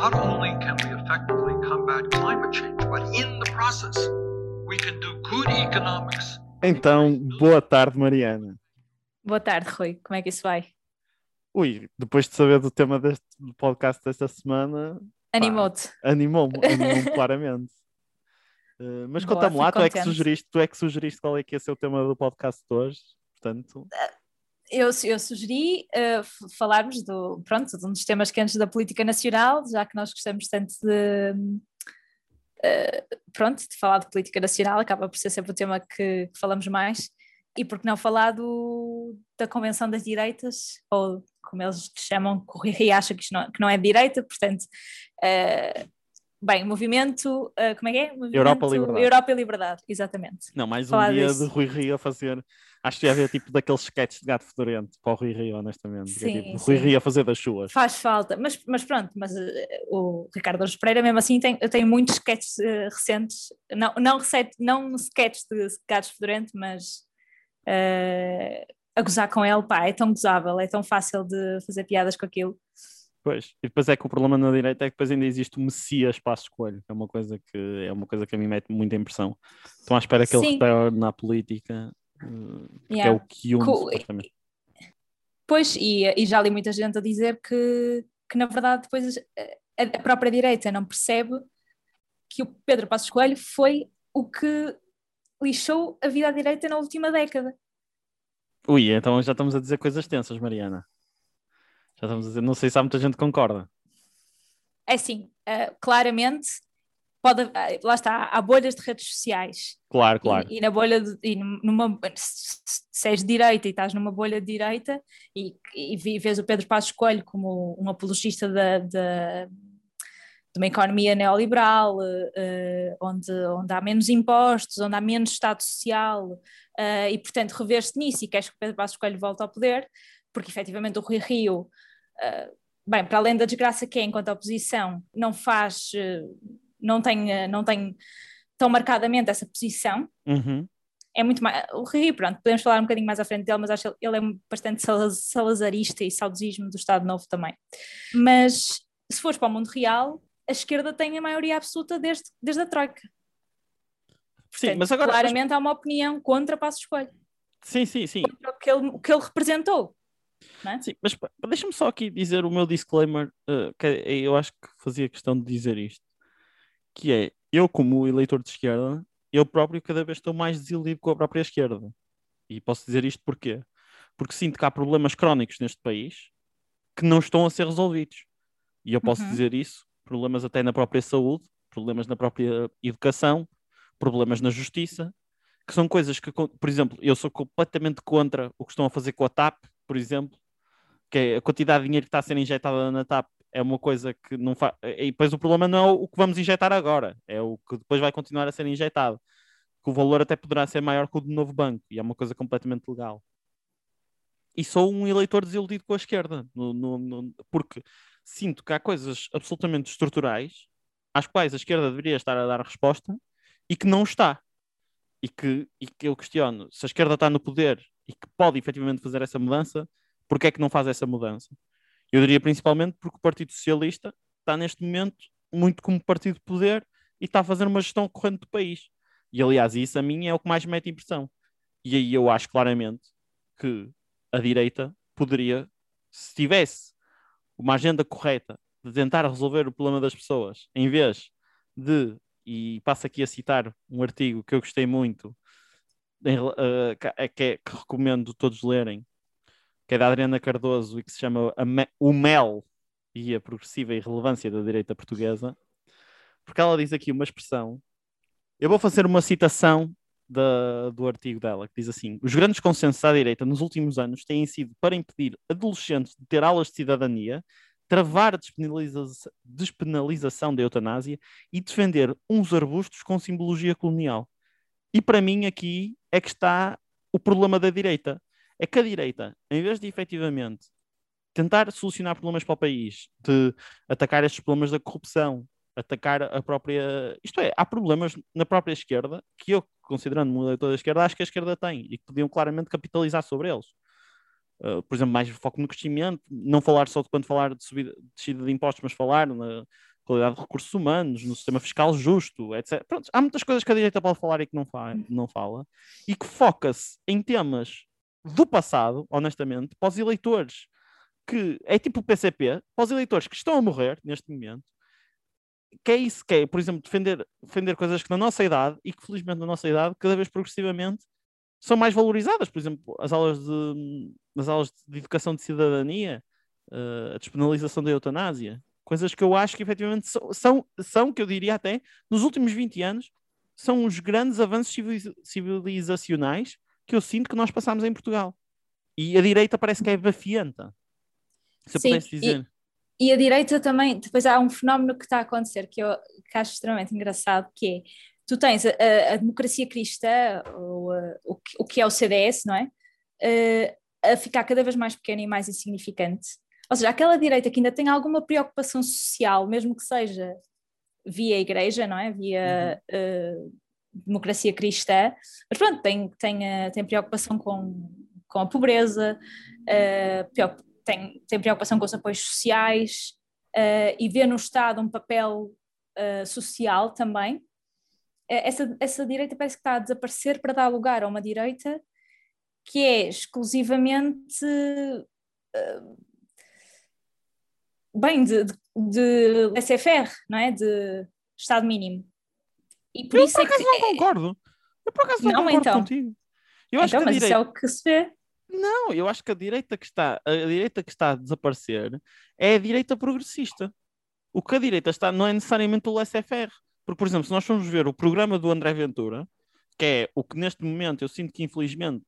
not only can we effectively combat climate change, but in the process, we can do good economics. Então, boa tarde, Mariana. Boa tarde, Rui. Como é que isso vai? Ui, depois de saber do tema deste do podcast desta semana, Animou-te. animou-me, animou-me claramente. Uh, mas conta-me lá, tu é, que sugeriste, tu é que sugeriste qual é que ia ser o tema do podcast de hoje, portanto, Eu, eu sugeri f- falarmos do, pronto, de um dos temas quentes da política nacional, já que nós gostamos tanto de, eh, pronto, de falar de política nacional, acaba por ser sempre o tema que, que falamos mais. E por que não falar do, da Convenção das Direitas, ou como eles chamam, que o Rui Rio acha que, não, que não é direita, portanto, eh, bem, movimento, eh, como é que é? Movimento Europa, Liberdade. Europa e Liberdade, exatamente. não, mais um Falar dia disso. de Rui Rio a fazer, acho que ia haver tipo daqueles sketches de gato fedorento para o Rui Rio, honestamente, é Sim, tipo, Rui. Rio a fazer das suas. Faz falta, mas, mas pronto, mas eh, o Ricardo Aruz Pereira mesmo assim tem, tem muitos sketches eh, recentes, não, não, recente, não sketches de gatos fedorento, mas eh, a gozar com ele, pá, é tão gozável, é tão fácil de fazer piadas com aquilo. Pois, e depois é que o problema na direita é que depois ainda existe o Messias Passos Coelho, que é uma coisa que é uma coisa que a mim mete muita impressão. Estão à espera que ele retorne na política, eh, porque é Yeah. o que une, Co- supostamente. Pois, e, e já li muita gente a dizer que, que na verdade depois eh, a, a própria direita não percebe que o Pedro Passos Coelho foi o que lixou a vida à direita na última década. Ui, então já estamos a dizer coisas tensas, Mariana. Já estamos a dizer, não sei se há muita gente que concorda. É assim, eh, claramente, pode, eh, lá está, há bolhas de redes sociais. Claro, E- claro. E, na bolha, de, e numa, se és de direita e estás numa bolha de direita e, e vês o Pedro Passos Coelho como um apologista da, da- de uma economia neoliberal, eh, onde, onde há menos impostos, onde há menos Estado social, eh, e portanto revês-te nisso e queres que o Pedro Passos Coelho volte ao poder, porque efetivamente o Rui Rio, bem, para além da desgraça que é enquanto oposição, não faz, eh, não tem, eh, não tem tão marcadamente essa posição, Uhum. é muito mais. O Rui, pronto, podemos falar um bocadinho mais à frente dele, mas acho que ele é bastante salaz- salazarista e saudosismo do Estado Novo também. Mas se fores para o mundo real, a esquerda tem a maioria absoluta desde, desde a Troika. Sim, Portanto, mas agora. mas- claramente há uma opinião contra Passos Coelho, sim, sim, sim. contra o que ele, o que ele representou. É? Sim, mas deixa-me só aqui dizer o meu disclaimer, eh, que é- eu acho que fazia questão de dizer isto, que é, eu como eleitor de esquerda, eu próprio cada vez estou mais desiludido com a própria esquerda. E posso dizer isto porquê? Porque sinto que há problemas crónicos neste país que não estão a ser resolvidos. E eu posso Uhum. dizer isso, problemas até na própria saúde, problemas na própria educação, problemas na justiça, que são coisas que, por exemplo, eu sou completamente contra o que estão a fazer com a TAP, por exemplo, que é a quantidade de dinheiro que está a ser injetada na TAP é uma coisa que não faz. E depois o problema não é o que vamos injetar agora, é o que depois vai continuar a ser injetado. Que o valor até poderá ser maior que o do novo banco, e é uma coisa completamente legal. E sou um eleitor desiludido com a esquerda, no- no- no- porque sinto que há coisas absolutamente estruturais às quais a esquerda deveria estar a dar resposta e que não está. E que, e que eu questiono se a esquerda está no poder e que pode efetivamente fazer essa mudança, porque é que não faz essa mudança? Eu diria principalmente porque o Partido Socialista está neste momento muito como partido de poder e está a fazer uma gestão corrente do país. E aliás, isso a mim é o que mais me mete impressão. E aí eu acho claramente que a direita poderia, se tivesse uma agenda correta de tentar resolver o problema das pessoas, em vez de, e passo aqui a citar um artigo que eu gostei muito, eh, que, é- que, recomendo todos lerem, que é da Adriana Cardoso e que se chama O Mel e a Progressiva Irrelevância da Direita Portuguesa, porque ela diz aqui uma expressão. Eu vou fazer uma citação da- do artigo dela, que diz assim: Os grandes consensos à direita nos últimos anos têm sido para impedir adolescentes de ter aulas de cidadania, travar a despenaliza- despenalização da eutanásia e defender uns arbustos com simbologia colonial. E para mim aqui é que está o problema da direita. É que a direita, em vez de efetivamente tentar solucionar problemas para o país, de atacar estes problemas da corrupção, atacar a própria. Isto é, há problemas na própria esquerda que eu, considerando-me um eleitor da esquerda, acho que a esquerda tem e que podiam claramente capitalizar sobre eles. Uh, por exemplo, mais foco no crescimento, não falar só de quando falar de subida, descida de impostos, mas falar na, qualidade de recursos humanos, no sistema fiscal justo, etc. Pronto, há muitas coisas que a direita pode falar e que não, fa não fala, e que foca-se em temas do passado, honestamente, para os eleitores, que é tipo o PCP, para os eleitores que estão a morrer neste momento, que é isso que é, por exemplo, defender, defender coisas que na nossa idade, e que felizmente na nossa idade, cada vez progressivamente, são mais valorizadas, por exemplo, as aulas de, as aulas de educação de cidadania, uh, a despenalização da eutanásia, coisas que eu acho que efetivamente são, são, são, que eu diria até, nos últimos 20 anos, são os grandes avanços civilizacionais que eu sinto que nós passamos em Portugal. E a direita parece que é bafianta. Se eu Sim, pudesse dizer. E, e, a direita também, depois há um fenómeno que está a acontecer que eu que acho extremamente engraçado, que é tu tens a, a democracia cristã, ou a, o, que, o que é o CDS, não é? Uh, a ficar cada vez mais pequena e mais insignificante. Ou seja, aquela direita que ainda tem alguma preocupação social, mesmo que seja via igreja, não é? Via uhum. uh, democracia cristã, mas pronto, tem, tem, uh, tem preocupação com, com a pobreza, tem, tem preocupação com os apoios sociais e vê no Estado um papel social também, essa, essa direita parece que está a desaparecer para dar lugar a uma direita que é exclusivamente uh, bem de, de, de laissez-faire, não é? De Estado mínimo. E por eu isso por acaso é que, não concordo. Eu por acaso não, não concordo então. contigo. Eu acho então, que mas direita... isso é o que se vê. Não, eu acho que a direita que está a direita que está a desaparecer é a direita progressista. O que a direita está não é necessariamente o laissez-faire. Porque, por exemplo, se nós formos ver o programa do André Ventura, que é o que neste momento eu sinto que infelizmente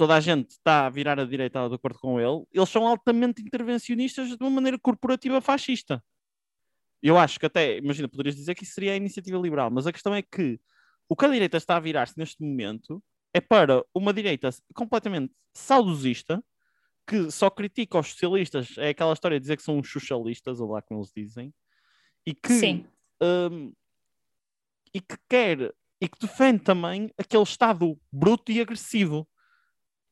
toda a gente está a virar a direita de acordo com ele, eles são altamente intervencionistas de uma maneira corporativa fascista. Eu acho que até, imagina, poderias dizer que isso seria a iniciativa liberal, mas a questão é que o que a direita está a virar-se neste momento é para uma direita completamente saudosista, que só critica os socialistas, é aquela história de dizer que são os socialistas, ou lá como eles dizem, e que um, e que quer e que defende também aquele Estado bruto e agressivo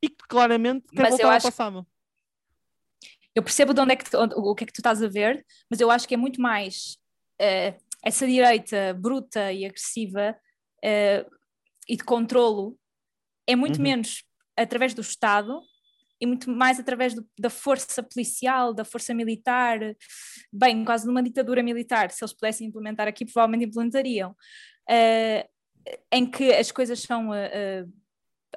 e que claramente quer mas voltar ao acho... passado. Eu percebo de onde é que onde, o que é que tu estás a ver, mas eu acho que é muito mais uh, essa direita bruta e agressiva uh, e de controlo é muito uhum. menos através do Estado e muito mais através do, da força policial, da força militar, bem, quase numa ditadura militar, se eles pudessem implementar aqui, provavelmente implementariam, uh, em que as coisas são, uh,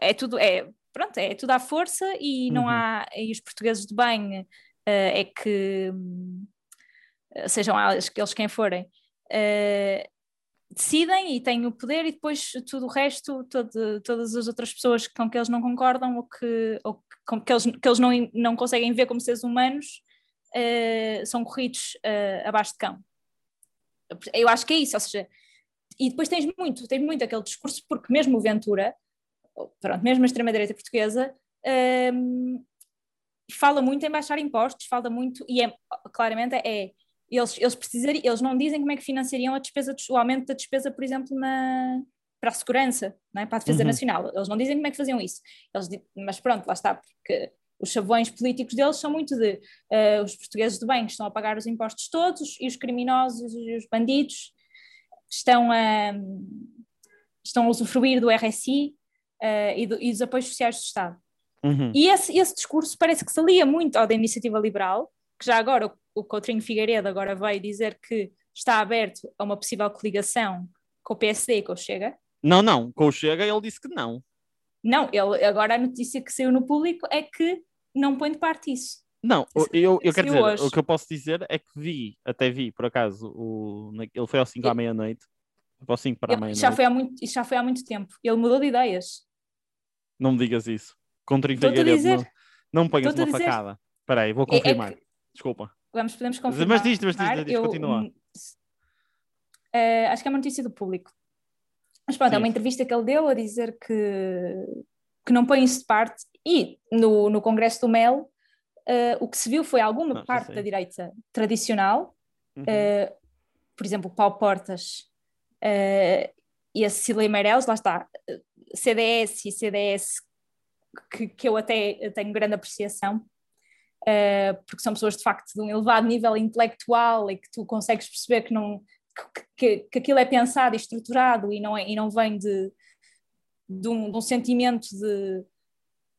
é tudo, é, pronto, é tudo à força e não uhum. há, e os portugueses de bem é que, sejam eles quem forem, decidem e têm o poder e depois tudo o resto, todo, todas as outras pessoas com que eles não concordam ou que, ou que, eles, que eles não, não conseguem ver como seres humanos uh, são corridos uh, abaixo de cão. Eu acho que é isso, ou seja, e depois tens muito, tens muito aquele discurso, porque mesmo o Ventura, pronto, mesmo a extrema-direita portuguesa, ehm, fala muito em baixar impostos, fala muito, e é, claramente é eles, eles, precisariam, eles não dizem como é que financiariam a despesa, o aumento da despesa, por exemplo, na, para a segurança, é? para a defesa uhum. nacional. Eles não dizem como é que faziam isso. Eles, mas pronto, lá está, porque os chavões políticos deles são muito de uh, os portugueses de bem estão a pagar os impostos todos e os criminosos e os bandidos estão a, estão a usufruir do RSI uh, e, do, e, dos apoios sociais do Estado. Uhum. E esse, esse discurso parece que se alia muito ao da iniciativa liberal, que já agora o, o Coutrinho Figueiredo agora veio dizer que está aberto a uma possível coligação com o PSD e com o Chega. Não, não, com o Chega ele disse que não. Não, ele, agora a notícia que saiu no público é que não põe de parte isso. Não, eu, eu quero dizer, hoje. o que eu posso dizer é que vi, até vi, por acaso, o, ele foi ao 5 à meia-noite. Ao 5 para a meia-noite. Já foi há muito, isso já foi há muito tempo. Ele mudou de ideias. Não me digas isso. Com 30 não, não me ponhas uma facada. Espera aí, vou confirmar. É, é que... Desculpa. Vamos, podemos confirmar. Mas diz, mas diz, diz, continua. Uh, acho que é uma notícia do público. Mas pronto, Sim. é uma entrevista que ele deu a dizer que, que não põe isso de parte. E no, no Congresso do Mel, uh, o que se viu foi alguma não, parte da direita tradicional, uhum. uh, por exemplo, Paulo Portas e a Cecília Meirelles, lá está, CDS e CDS, que, que eu até tenho grande apreciação, uh, porque são pessoas de facto de um elevado nível intelectual e que tu consegues perceber que, não, que, que, aquilo é pensado e estruturado e não, é, e não vem de, de, um, de um sentimento de,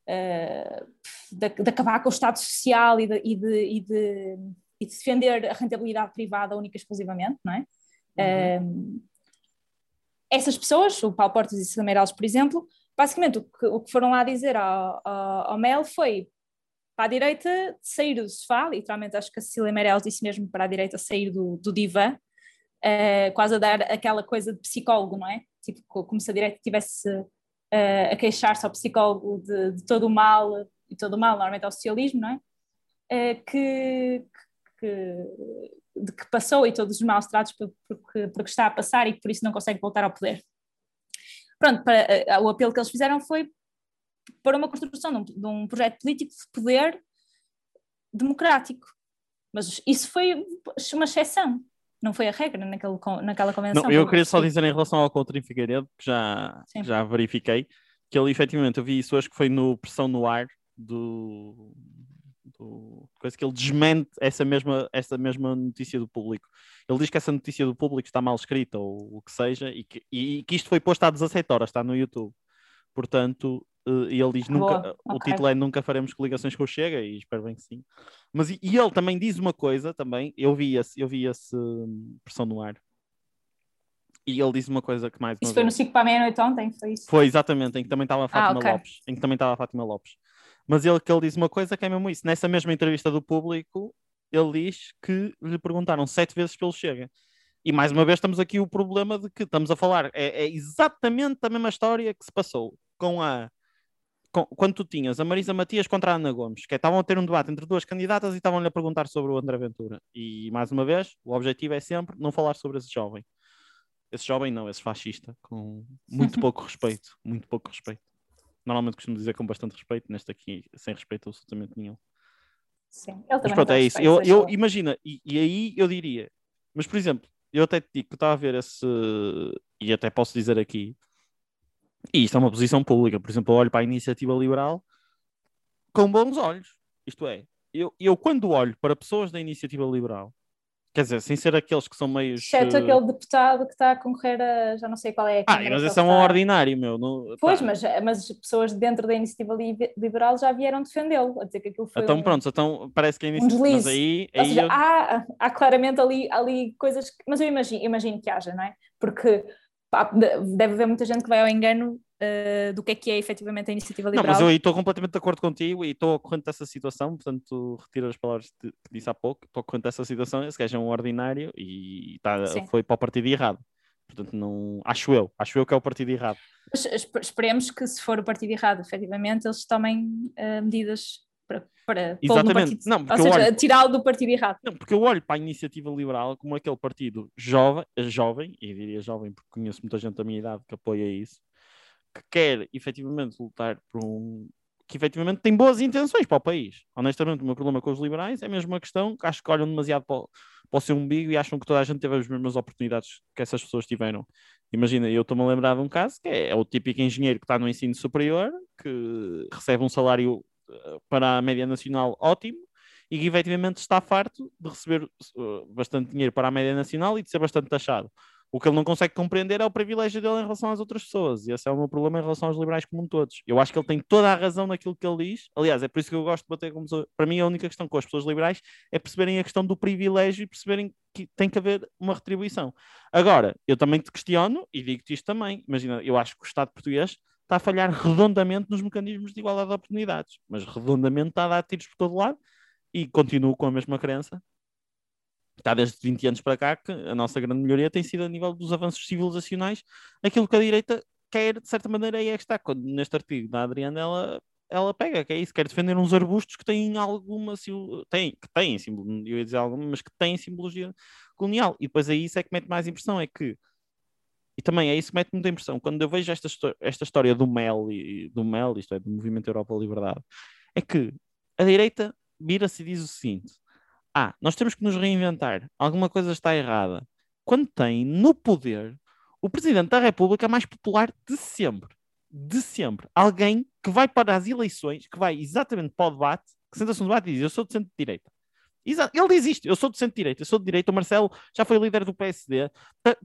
uh, de, de, acabar com o Estado Social e de, e de, e de, e de defender a rentabilidade privada única e exclusivamente, não é? Uhum. Uh, essas pessoas, o Paulo Portas e Meirelles, por exemplo, basicamente o que, o que foram lá dizer ao, ao, ao Mel foi para a direita sair do sofá, literalmente acho que a Cecília Meirelles disse mesmo para a direita sair do, do divã, uh, quase a dar aquela coisa de psicólogo, não é? Tipo, como se a direita tivesse uh, a queixar-se ao psicólogo de, de, todo o mal, e todo o mal normalmente ao socialismo, não é? Uh, que, que, de que passou e todos os maus tratos porque, porque está a passar e que por isso não consegue voltar ao poder. Pronto, para, o apelo que eles fizeram foi para uma construção de um, de um projeto político de poder democrático. Mas isso foi uma exceção, não foi a regra naquele, naquela convenção. Não, eu queria só dizer em relação ao Coutinho Figueiredo, que já, já verifiquei, que ele efetivamente, eu vi isso hoje que foi no Pressão no Ar do, do coisa que ele desmente essa mesma, essa mesma notícia do público. Ele diz que essa notícia do público está mal escrita ou o que seja e que, e que isto foi posto há 17 horas, está no YouTube. Portanto, e ele diz nunca, Boa, o okay. título é Nunca faremos coligações com o Chega, e espero bem que sim. Mas e, e ele também diz uma coisa também, eu vi esse, eu vi esse um, pressão no ar. E ele diz uma coisa que mais. Isso foi vez, no 5 para a meia-noite ontem, foi isso? Foi exatamente, em que também estava a Fátima ah, okay. Lopes. Em que também estava a Fátima Lopes. Mas ele que ele diz uma coisa que é mesmo isso. Nessa mesma entrevista do público, ele diz que lhe perguntaram sete vezes pelo Chega. E mais uma vez estamos aqui o problema de que estamos a falar, é, é exatamente a mesma história que se passou com a quando tu tinhas a Marisa Matias contra a Ana Gomes, que é, estavam a ter um debate entre duas candidatas e estavam-lhe a perguntar sobre o André Ventura. E, mais uma vez, o objetivo é sempre não falar sobre esse jovem. Esse jovem não, esse fascista, com muito pouco respeito, muito pouco respeito. Normalmente costumo dizer com bastante respeito, neste aqui, sem respeito absolutamente nenhum. Sim, ele também mas pronto, é isso. Eu, eu imagina, e, e aí eu diria, mas por exemplo, eu até te digo que estava a ver esse, e até posso dizer aqui, e isto é uma posição pública. Por exemplo, eu olho para a iniciativa liberal com bons olhos. Isto é, eu, eu quando olho para pessoas da iniciativa liberal, quer dizer, sem ser aqueles que são meios. Exceto aquele deputado que está a concorrer a. já não sei qual é a. Ah, mas esse é um ordinário, meu. No... Pois, tá. mas, mas pessoas dentro da iniciativa liberal já vieram defendê-lo, a dizer que aquilo foi. Então, um... pronto, então parece que a iniciativa. Um mas aí, aí seja, eu... há, há claramente ali, ali coisas. Que... Mas eu imagino, imagino que haja, não é? Porque deve haver muita gente que vai ao engano uh, do que é que é efetivamente a iniciativa liberal. Não, mas eu estou completamente de acordo contigo e estou corrente dessa situação, portanto retiro as palavras que disse há pouco, estou corrente dessa situação, esse gajo é um ordinário e tá, foi para o partido errado. Portanto, não acho eu, acho eu que é o partido errado. Esperemos que se for o partido errado, efetivamente, eles tomem uh, medidas para, para Exatamente. Partido, não, ou seja, olho... tirá-lo do partido errado. Não, porque eu olho para a iniciativa liberal como aquele partido jovem, jovem, e diria jovem porque conheço muita gente da minha idade que apoia isso, que quer efetivamente lutar por um. que efetivamente tem boas intenções para o país. Honestamente, o meu problema com os liberais é mesmo uma questão que acho que olham demasiado para o, para o seu umbigo e acham que toda a gente teve as mesmas oportunidades que essas pessoas tiveram. Imagina, eu estou-me a lembrar de um caso que é, é o típico engenheiro que está no ensino superior, que recebe um salário para a média nacional ótimo e que efetivamente está farto de receber uh, bastante dinheiro para a média nacional e de ser bastante taxado. O que ele não consegue compreender é o privilégio dele em relação às outras pessoas. E esse é o meu problema em relação aos liberais como todos. Eu acho que ele tem toda a razão naquilo que ele diz. Aliás, é por isso que eu gosto de bater como Para mim, a única questão com as pessoas liberais é perceberem a questão do privilégio e perceberem que tem que haver uma retribuição. Agora, eu também te questiono e digo-te isto também. Imagina, eu acho que o Estado português está a falhar redondamente nos mecanismos de igualdade de oportunidades, mas redondamente está a dar tiros por todo lado e continuo com a mesma crença. Está desde 20 anos para cá que a nossa grande melhoria tem sido a nível dos avanços civilizacionais, aquilo que a direita quer, de certa maneira, aí é que está. Quando, neste artigo da Adriana, ela, ela pega, que é isso, quer defender uns arbustos que têm alguma, têm, que têm, eu ia dizer alguma, mas que têm simbologia colonial. E depois aí isso é que mete mais impressão, é que e também é isso que mete muita impressão. Quando eu vejo esta, esta história do MEL, e, do MEL, isto é, do Movimento Europa Liberdade, é que a direita vira-se e diz o seguinte: ah, nós temos que nos reinventar, alguma coisa está errada. Quando tem no poder o Presidente da República mais popular de sempre. De sempre. Alguém que vai para as eleições, que vai exatamente para o debate, que senta-se no debate e diz: Eu sou de centro-direita. Ele diz isto: Eu sou de centro-direita, eu sou de direita. O Marcelo já foi líder do PSD,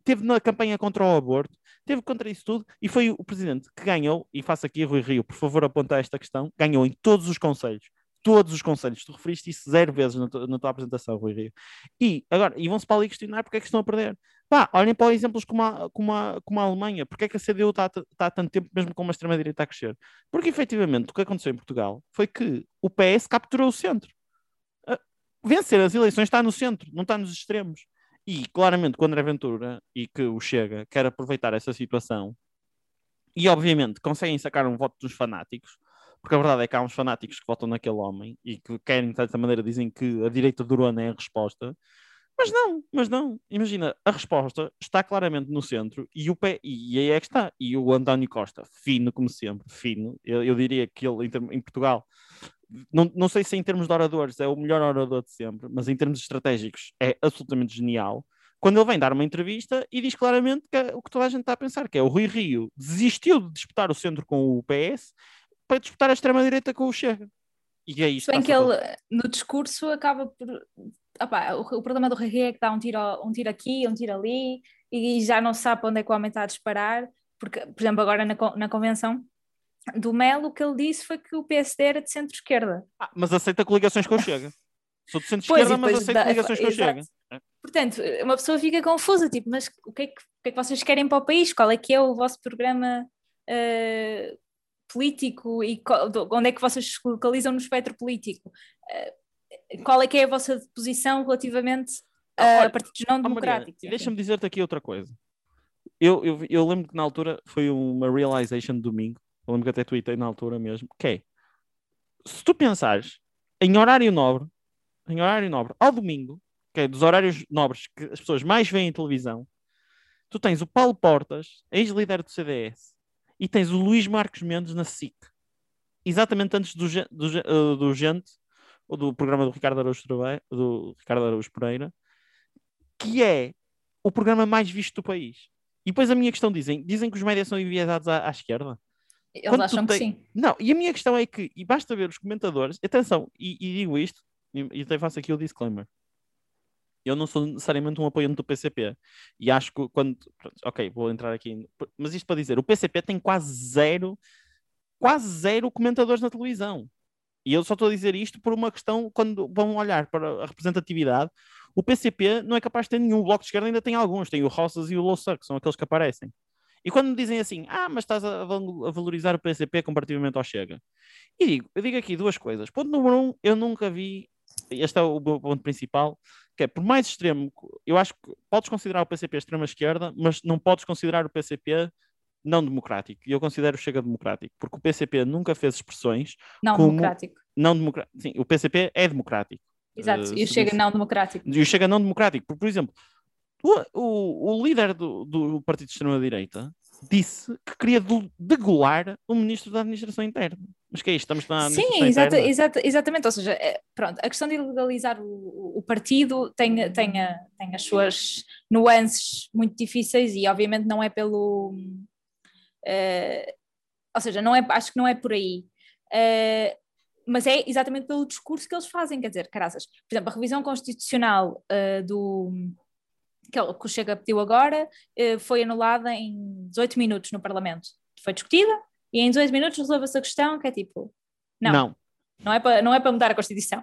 teve na campanha contra o aborto, teve contra isso tudo e foi o presidente que ganhou. E faço aqui, Rui Rio, por favor, aponta esta questão: ganhou em todos os conselhos. Todos os conselhos, tu referiste isso zero vezes na, tua- na tua apresentação, Rui Rio. E agora, e vão-se para ali questionar porque é que estão a perder. Pá, olhem para exemplos como a, como a, como a Alemanha. Porque é que a CDU está, está há tanto tempo mesmo com uma extrema-direita a crescer? Porque efetivamente o que aconteceu em Portugal foi que o PS capturou o centro. Ah, Vencer as eleições está no centro, não está nos extremos. E claramente, quando André Ventura e que o Chega quer aproveitar essa situação e obviamente conseguem sacar um voto dos fanáticos, porque a verdade é que há uns fanáticos que votam naquele homem e que querem, de certa maneira, dizem que a direita durona é a resposta. Mas não, mas não. Imagina, a resposta está claramente no centro e o pé, e aí é que está. E o António Costa, fino como sempre, fino. Eu, eu diria que ele, em, em Portugal, não, não sei se em termos de oradores é o melhor orador de sempre, mas em termos estratégicos é absolutamente genial. Quando ele vem dar uma entrevista e diz claramente que é o que toda a gente está a pensar, que é o Rui Rio desistiu de disputar o centro com o PS para disputar a extrema-direita com o Chega. E é isto. Se bem que ele, no discurso, acaba por. Opá, o, o problema do Rui é que dá um tiro, um tiro aqui, um tiro ali, e já não sabe para onde é que o homem está a disparar, porque, por exemplo, agora na, na convenção do Melo, o que ele disse foi que o PSD era de centro-esquerda. Ah, mas aceita coligações com o Chega. Sou de centro-esquerda, e mas aceito coligações com o. Chega. Portanto, uma pessoa fica confusa, tipo, mas o que é que, o que, é que vocês querem para o país? Qual é que é o vosso programa eh, político e onde é que vocês se localizam no espectro político? Eh, qual é que é a vossa posição relativamente Ah, a olha, partidos não democráticos? deixa-me dizer-te aqui outra coisa. Eu, eu, eu lembro que na altura foi uma realization de domingo. Eu lembro que até tuitei na altura mesmo. Que é, se tu pensares em horário nobre, em horário nobre, ao domingo, que é dos horários nobres que as pessoas mais veem em televisão, tu tens o Paulo Portas, ex-líder do CDS, e tens o Luís Marcos Mendes na SIC. Exatamente antes do, do, eh, do Gente, ou do programa do Ricardo Araújo, do Ricardo Araújo Pereira, que é o programa mais visto do país. E depois a minha questão dizem, dizem que os médias são enviesados à, à esquerda. Eles quando acham que tem- sim. Não, e a minha questão é que, e basta ver os comentadores, atenção, e, e digo isto, e, e até faço aqui o disclaimer. Eu não sou necessariamente um apoiante do PCP. E acho que quando. pronto, Ok, vou entrar aqui. Mas isto para dizer, o PCP tem quase zero, quase zero comentadores na televisão. E eu só estou a dizer isto por uma questão, quando vão olhar para a representatividade, o PCP não é capaz de ter nenhum. O Bloco de Esquerda ainda tem alguns, tem o Roças e o Louçã, que são aqueles que aparecem. E quando me dizem assim, ah, mas estás a valorizar o PCP comparativamente ao Chega. E digo, eu digo aqui duas coisas. Ponto número um, eu nunca vi, este é o meu ponto principal, que é por mais extremo, eu acho que podes considerar o PCP extrema esquerda, mas não podes considerar o PCP não democrático. E eu considero o Chega democrático, porque o PCP nunca fez expressões Não como- democrático. não democráticas. Sim, o PCP é democrático. Exato. Eh, e o Chega não democrático. e o Chega não democrático. Por, por exemplo, o, o, o líder do, do Partido de Extrema-Direita disse que queria degolar o ministro da Administração Interna. Mas que é isto? Estamos na Sim, exata- exata- exatamente. Ou seja, é, pronto, a questão de legalizar o, o- partido tem, tem, a- tem as suas nuances muito difíceis e obviamente não é pelo. eh, ou seja, não é, acho que não é por aí. Eh, mas é exatamente pelo discurso que eles fazem, quer dizer, caraças. Por exemplo, a revisão constitucional eh, do que ele- que o Chega pediu agora eh, foi anulada em 18 minutos no Parlamento. Foi discutida e em 18 minutos resolve-se a questão, que é tipo, não, não, Não. é para não é para mudar a Constituição.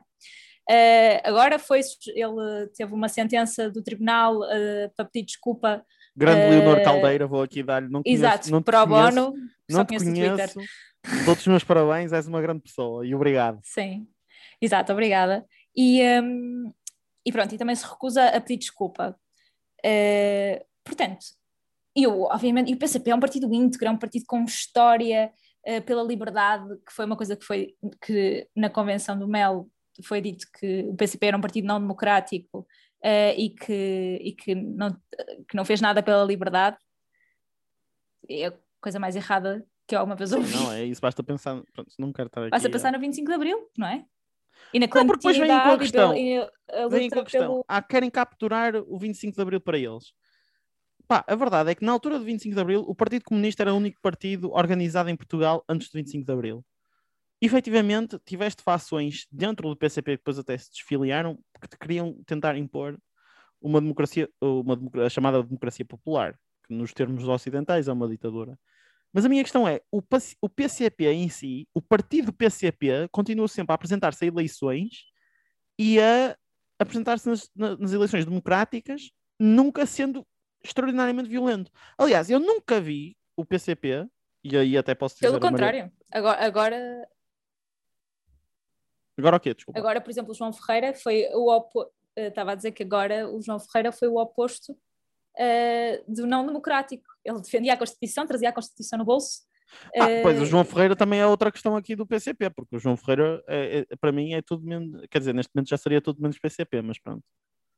Eh, agora foi ele teve uma sentença do tribunal eh, para pedir desculpa, Grande Eh, Leonor Caldeira, vou aqui dar-lhe. Não conheço, exato, não te para o conheço, bono, só Não te conheço conheço. Dou-te os meus parabéns, és uma grande pessoa e obrigado. Sim, exato, obrigada. E, hum, e pronto, e também se recusa a pedir desculpa. Eh, portanto, eu, obviamente, e o PCP é um partido íntegro, é um partido com história eh, pela liberdade, que foi uma coisa que foi que na convenção do MEL foi dito que o PCP era um partido não democrático eh, e, que, e que, não, que não fez nada pela liberdade. É a coisa mais errada que eu alguma vez ouvi. Não, é isso, basta pensar. Pronto, não quero estar aqui. Basta pensar no 25 de Abril, não é? E na Não, porque depois vêm com a questão. e a Vem com a questão. pelo... Ah, querem capturar o 25 de Abril para eles. Pá, a verdade é que na altura do 25 de Abril, o Partido Comunista era o único partido organizado em Portugal antes do 25 de Abril. efetivamente tiveste fações dentro do PCP que depois até se desfiliaram porque queriam tentar impor uma democracia, uma a chamada democracia popular, que nos termos ocidentais é uma ditadura. Mas a minha questão é, o, o PCP em si, o partido PCP continua sempre a apresentar-se a eleições e a apresentar-se nas, nas eleições democráticas, nunca sendo extraordinariamente violento. Aliás, eu nunca vi o PCP, e aí até posso dizer... Pelo contrário, agora, agora... Agora o quê? Desculpa. Agora, por exemplo, o João Ferreira foi o oposto... Eh, estava a dizer que agora o João Ferreira foi o oposto uh, do não democrático. Ele defendia a Constituição, trazia a Constituição no bolso. Ah, uh, pois o João Ferreira também é outra questão aqui do PCP, porque o João Ferreira, é, é, para mim, é tudo menos. Quer dizer, neste momento já seria tudo menos PCP, mas pronto.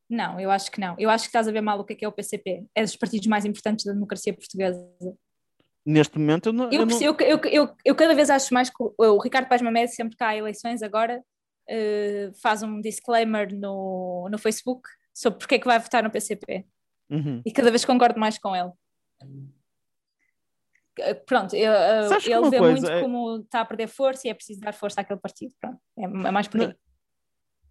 Não, eu acho que não. Eu acho que estás a ver mal o que é, que é o PCP. É dos partidos mais importantes da democracia portuguesa. Neste momento, eu não. Eu, eu, não... eu, eu, eu, cada vez acho mais que o, o Ricardo Paz Mamede, sempre que há eleições agora, uh, faz um disclaimer no, no Facebook sobre porque é que vai votar no PCP. Uhum. E cada vez concordo mais com ele. Pronto, eu, ele vê muito é... como está a perder força e é preciso dar força àquele partido. Pronto, é, é mais por aí.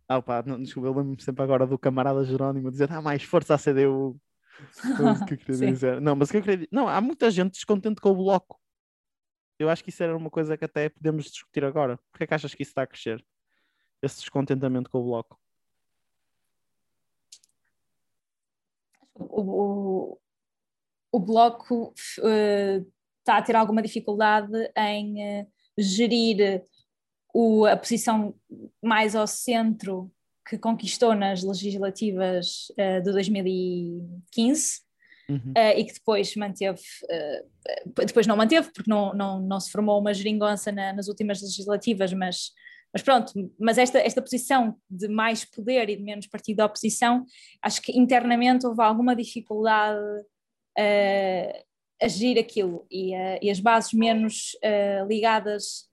Ah, pá, não, desculpa, eu lembro-me sempre agora do camarada Jerónimo dizer ah, mais força à CDU. que eu queria dizer. Não, mas que eu queria Não, há muita gente descontente com o bloco. Eu acho que isso era uma coisa que até podemos discutir agora. Porquê é que achas que isso está a crescer? Esse descontentamento com o bloco? O, o, o bloco uh, está a ter alguma dificuldade em uh, gerir o, a posição mais ao centro que conquistou nas legislativas uh, de 2015 uhum. uh, e que depois manteve, uh, depois não manteve porque não, não, não se formou uma geringonça na, nas últimas legislativas, mas, mas pronto, mas esta, esta posição de mais poder e de menos partido da oposição, acho que internamente houve alguma dificuldade a gerir aquilo e, e as bases menos ligadas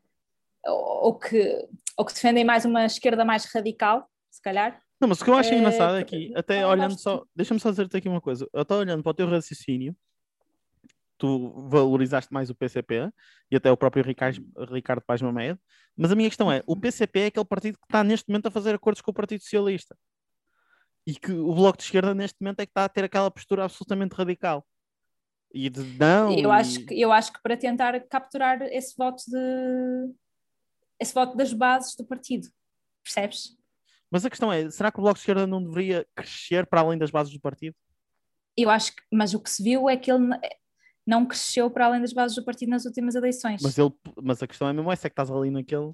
ou que, ou que defendem mais uma esquerda mais radical, se calhar. Não, mas o que eu acho é, engraçado aqui, é até olhando só, deixa-me só dizer-te aqui uma coisa, eu estou olhando para o teu raciocínio, tu valorizaste mais o PCP e até o próprio Ricardo, Ricardo Paz Mamed, mas a minha questão é, o PCP é aquele partido que está neste momento a fazer acordos com o Partido Socialista e que o Bloco de Esquerda neste momento é que está a ter aquela postura absolutamente radical. E de não. Eu, e... acho, que, eu acho que para tentar capturar esse voto de, esse voto das bases do partido, percebes? Mas a questão é, será que o Bloco de Esquerda não deveria crescer para além das bases do partido? Eu acho que, mas o que se viu é que ele não cresceu para além das bases do partido nas últimas eleições. Mas, ele, mas a questão é mesmo essa, é que estás ali naquele...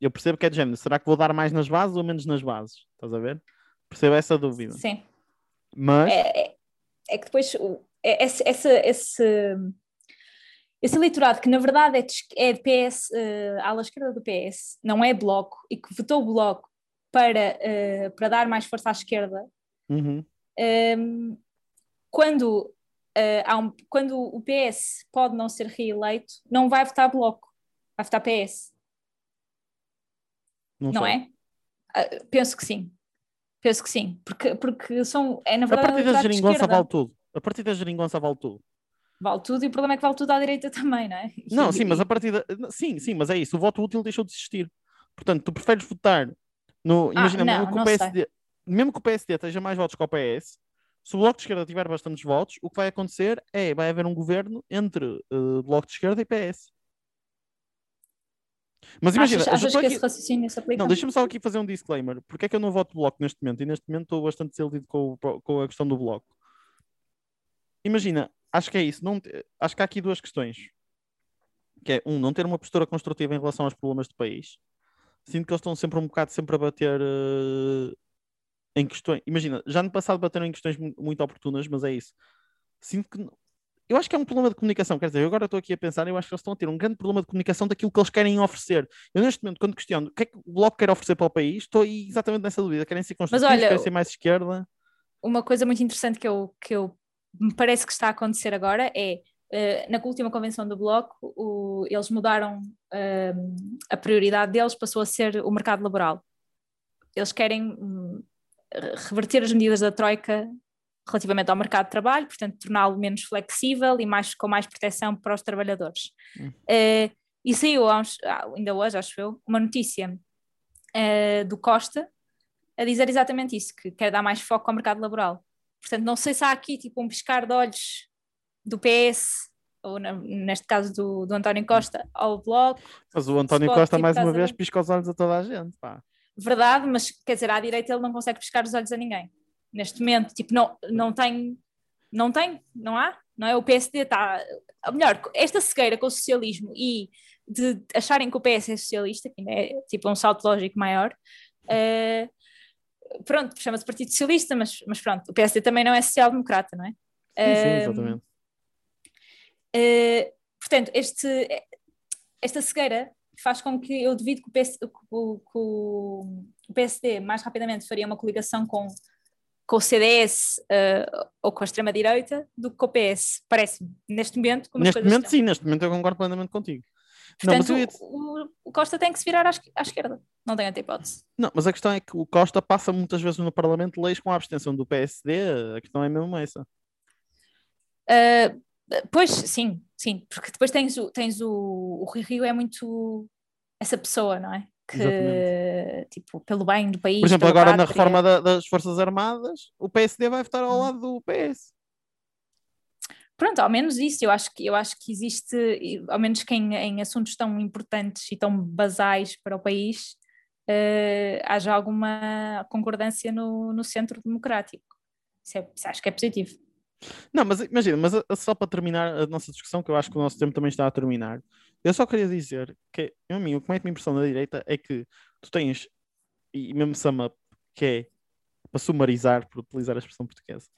Eu percebo que é de género, será que vou dar mais nas bases ou menos nas bases? Estás a ver? Percebo essa dúvida. Sim. Mas... É, é, é que depois é, esse, esse, esse esse eleitorado que na verdade é de, é de PS, uh, eh, ala esquerda do PS, não é bloco, e que votou bloco para, uh, para dar mais força à esquerda, uhum. um, ehm, quando, uh, um, quando o PS pode não ser reeleito, não vai votar bloco, vai votar PS. Não, não é? Uh, penso que sim. Penso que sim, porque, porque são, é na verdade. A partir da geringonça vale tudo. A partir da geringonça vale tudo vale tudo e o problema é que vale tudo à direita também, não é? Não, sim, mas a partir da... Sim, sim, mas é isso. O voto útil deixou de existir. Portanto, tu preferes votar no. Ah, imagina, não, mesmo, que o PSD, mesmo que o PSD tenha mais votos que o PS, se o Bloco de Esquerda tiver bastantes votos, o que vai acontecer é vai haver um governo entre uh, Bloco de Esquerda e PS. Mas imagina, achas, achas que aqui... esse raciocínio se aplica? Não, deixa-me só aqui fazer um disclaimer. Porque é que eu não voto Bloco neste momento? E neste momento estou bastante desiludido com, com a questão do Bloco. Imagina, acho que é isso. Não, acho que há aqui duas questões. Que é, um, não ter uma postura construtiva em relação aos problemas do país. Sinto que eles estão sempre um bocado sempre a bater uh, em questões. Imagina, já no passado bateram em questões muito oportunas, mas é isso. Sinto que. Eu acho que é um problema de comunicação. Quer dizer, eu agora estou aqui a pensar, eu acho que eles estão a ter um grande problema de comunicação daquilo que eles querem oferecer. Eu, neste momento, quando questiono o que é que o Bloco quer oferecer para o país, estou exatamente nessa dúvida. Querem ser construtivos, olha, querem ser mais esquerda. Uma coisa muito interessante que eu, que eu me parece que está a acontecer agora é Uh, na última convenção do Bloco, o, eles mudaram uh, a prioridade deles, passou a ser o mercado laboral. Eles querem um, reverter as medidas da Troika relativamente ao mercado de trabalho, portanto, torná-lo menos flexível e mais, com mais proteção para os trabalhadores. Uh, E saiu uns, ainda hoje, acho eu, uma notícia uh, do Costa a dizer exatamente isso, que quer dar mais foco ao mercado laboral. Portanto, não sei se há aqui tipo um piscar de olhos do PS, ou na, neste caso do, do António Costa, ao Bloco. Mas o António pode, Costa, tipo, mais uma a vez, ver? pisca os olhos a toda a gente. Pá. Verdade, mas quer dizer, à direita ele não consegue piscar os olhos a ninguém. Neste momento, tipo, não, não tem, não tem, não há, não é? O PSD está, melhor, esta cegueira com o socialismo e de acharem que o PS é socialista, que ainda é tipo um salto lógico maior, eh, pronto, chama-se Partido Socialista, mas, mas pronto, o PSD também não é social-democrata, não é? Sim, sim, Eh, exatamente. Uh, portanto, este, esta cegueira faz com que eu devido que o, PS, que o- que o- PSD mais rapidamente faria uma coligação com, com o CDS uh, ou com a extrema-direita do que com o PS, parece-me, neste momento. Neste momento, estão. sim, neste momento eu concordo plenamente contigo. Não, Portanto, ia- o, o Costa tem que se virar à, esque- à esquerda, não tem outra hipótese. Não, mas a questão é que o Costa passa muitas vezes no Parlamento leis com a abstenção do PSD, a questão é mesmo essa. Uh, pois, sim, sim, porque depois tens o, tens o, o Rui Rio é muito essa pessoa, não é? Que, Exatamente. tipo, pelo bem do país. Por exemplo, agora na reforma da- das Forças Armadas, o PSD vai votar ao lado do PS. Pronto, ao menos isso, eu acho que, eu acho que existe, ao menos que em, em assuntos tão importantes e tão basais para o país, eh, haja alguma concordância no, no centro democrático. Isso, é, isso acho que é positivo. Não, mas imagina, mas a- só para terminar a nossa discussão, que eu acho que o nosso tempo também está a terminar, eu só queria dizer que, a mim, o que mete-me impressão da direita é que tu tens, e mesmo sum up, que é, para sumarizar, por utilizar a expressão portuguesa,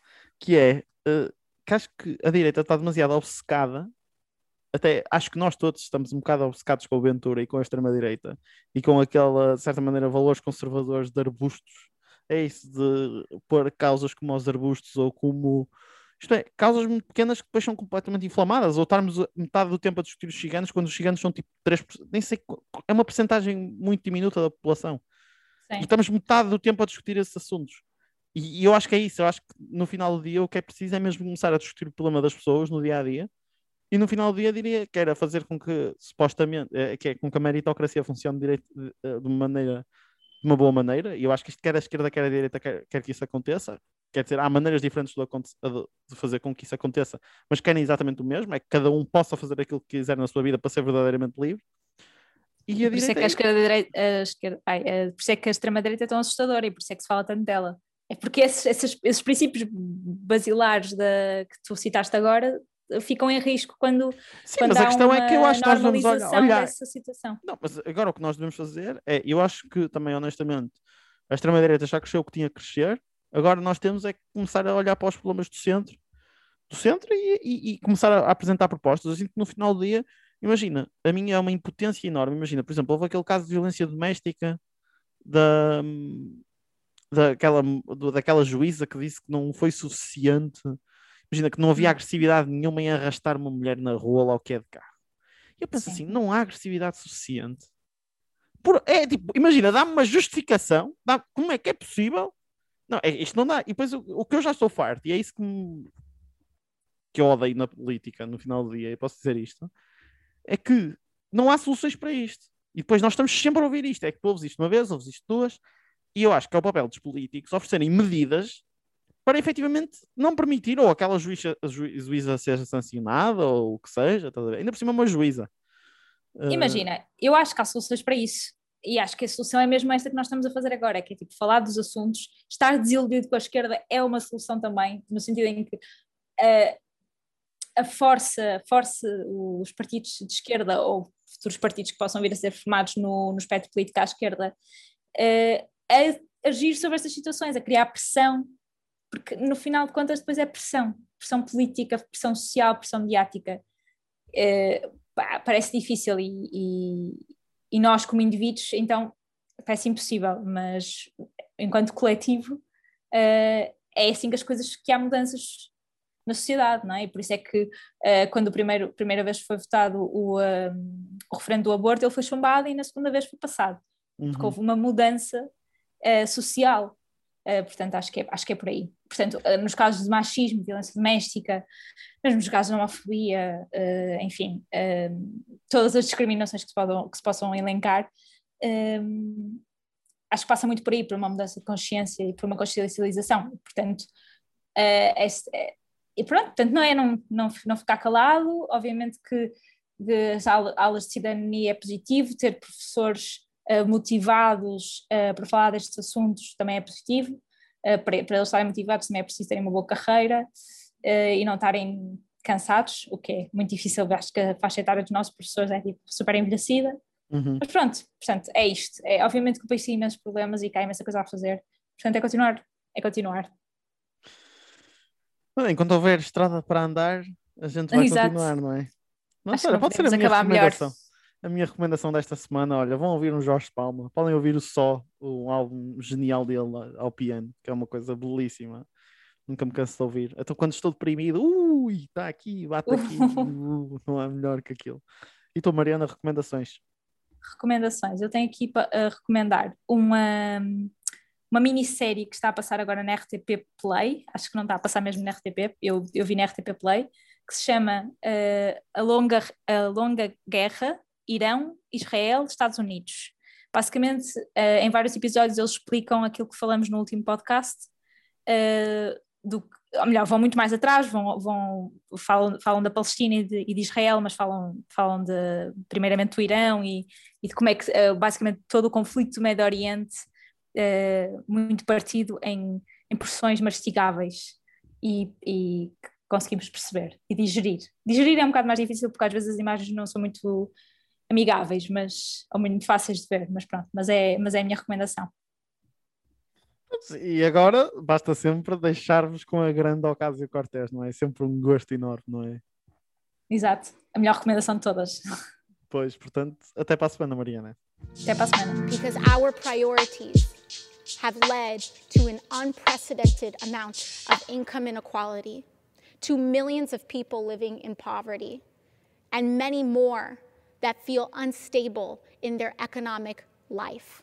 que é, eh, que acho que a direita está demasiado obcecada, até acho que nós todos estamos um bocado obcecados com o Ventura e com a extrema-direita, e com aquela, de certa maneira, valores conservadores de arbustos, é isso de pôr causas como os arbustos ou como isto é, causas muito pequenas que depois são completamente inflamadas, ou estarmos a- metade do tempo a discutir os ciganos, quando os ciganos são tipo 3%, nem sei, é uma percentagem muito diminuta da população. Sim. E estamos metade do tempo a discutir esses assuntos. E, e eu acho que é isso, eu acho que no final do dia o que é preciso é mesmo começar a discutir o problema das pessoas no dia a dia. E no final do dia diria que era fazer com que, supostamente, eh, que é com que a meritocracia funcione direito, de, eh, de uma maneira, de uma boa maneira. E eu acho que isto quer a esquerda, quer a direita, quer, quer que isso aconteça. Quer dizer, há maneiras diferentes de, de- fazer com que isso aconteça, mas querem exatamente o mesmo, é que cada um possa fazer aquilo que quiser na sua vida para ser verdadeiramente livre. E a Por isso é que a é esquerda, direita, a esquerda, ai, eh, por isso é que a extrema-direita é tão assustadora e por isso é que se fala tanto dela. É porque esses, esses, esses princípios basilares da, que tu citaste agora eh, ficam em risco quando, Sim, quando mas há a questão é que eu acho que nós vamos olhar, olhar. dessa situação. Não, mas agora o que nós devemos fazer é, eu acho que também, honestamente, a extrema-direita já cresceu o que tinha que crescer, agora nós temos é que começar a olhar para os problemas do centro, do centro e, e- e começar a, a apresentar propostas, assim que no final do dia, imagina, a minha é uma impotência enorme, imagina, por exemplo, houve aquele caso de violência doméstica da, daquela, daquela juíza que disse que não foi suficiente, imagina que não havia Hum. agressividade nenhuma em arrastar uma mulher na rua lá ao que é de carro. E eu penso Sim. assim, não há agressividade suficiente. Por- é tipo, imagina, dá-me uma justificação, dá como é que é possível? Não, é, isto não dá. E depois o, o que eu já estou farto, e é isso que, me- que eu odeio na política no final do dia, eu posso dizer isto, é que não há soluções para isto. E depois nós estamos sempre a ouvir isto. É que tu ouves isto uma vez, ouves isto duas, e eu acho que é o papel dos políticos oferecerem medidas para efetivamente não permitir, ou aquela juíza, juíza seja sancionada, ou o que seja, ainda por cima uma juíza. Ah, Imagina, eu acho que há soluções para isso. E acho que a solução é mesmo esta que nós estamos a fazer agora, que é tipo falar dos assuntos, estar desiludido com a esquerda é uma solução também, no sentido em que eh, a força, force os partidos de esquerda ou futuros partidos que possam vir a ser formados no, no espectro político à esquerda eh, a agir sobre estas situações, a criar pressão, porque no final de contas depois é pressão, pressão política, pressão social, pressão mediática. Eh, pá, parece difícil e, e, e nós como indivíduos então parece impossível, mas enquanto coletivo eh, é assim que as coisas, que há mudanças na sociedade, não é? E por isso é que eh, quando a primeiro, primeira vez foi votado o, eh, o referendo do aborto, ele foi chumbado e na segunda vez foi passado, porque uhum. houve uma mudança eh, social. Eh, portanto, acho que, é, acho que é por aí. portanto, uh, nos casos de machismo, violência doméstica, mesmo nos casos de homofobia, uh, enfim, todas as discriminações que se, podam, que se possam elencar, acho que passa muito por aí, por uma mudança de consciência e por uma consciencialização. Portanto, este, e pronto, portanto, não é não, não, não ficar calado, obviamente que as aulas de cidadania é positivo, ter professores uh, motivados uh, para falar destes assuntos também é positivo, uh, para, para, eles estarem motivados também é preciso terem uma boa carreira e não estarem cansados, o que é muito difícil, acho que a faixa etária dos nossos professores é tipo, super envelhecida, uhum. mas pronto, portanto, é isto, é, obviamente que o país tem imensos problemas e que há imensa coisa a fazer, portanto é continuar, é continuar. Enquanto houver estrada para andar, a gente vai Exato. continuar, não é? Não, Acho pode ser a minha recomendação. Melhor. A minha recomendação desta semana, olha, vão ouvir um Jorge Palma, podem ouvir o Só, um álbum genial dele ao piano, que é uma coisa belíssima. Nunca me canso de ouvir. Então quando estou deprimido, ui, está aqui, bate aqui, uh, não há melhor que aquilo. E tu, Mariana, recomendações? Recomendações. Eu tenho aqui para recomendar uma, uma minissérie que está a passar agora na RTP Play, acho que não está a passar mesmo na RTP, eu, eu vi na RTP Play, que se chama uh, a, longa, a Longa Guerra, Irão, Israel, Estados Unidos. Basicamente, uh, em vários episódios eles explicam aquilo que falamos no último podcast, uh, do, ou melhor, vão muito mais atrás, vão, vão, falam, falam da Palestina e de, e de, Israel, mas falam, falam de, primeiramente do Irão e, e de como é que, basicamente, todo o conflito do Médio Oriente, muito partido em, em porções mastigáveis e, e conseguimos perceber e digerir. Digerir é um bocado mais difícil porque às vezes as imagens não são muito amigáveis, mas ou muito fáceis de ver, mas pronto, mas é, mas é a minha recomendação. E agora basta sempre deixar-vos com a grande Ocasio Cortez, não é? Sempre um gosto enorme, não é? Exato, a melhor recomendação de todas. Pois, portanto, até para a semana, Mariana. Até para a semana. Because our priorities have led to an unprecedented amount of income inequality. to millions of people living in poverty, and many more that feel unstable in their economic life.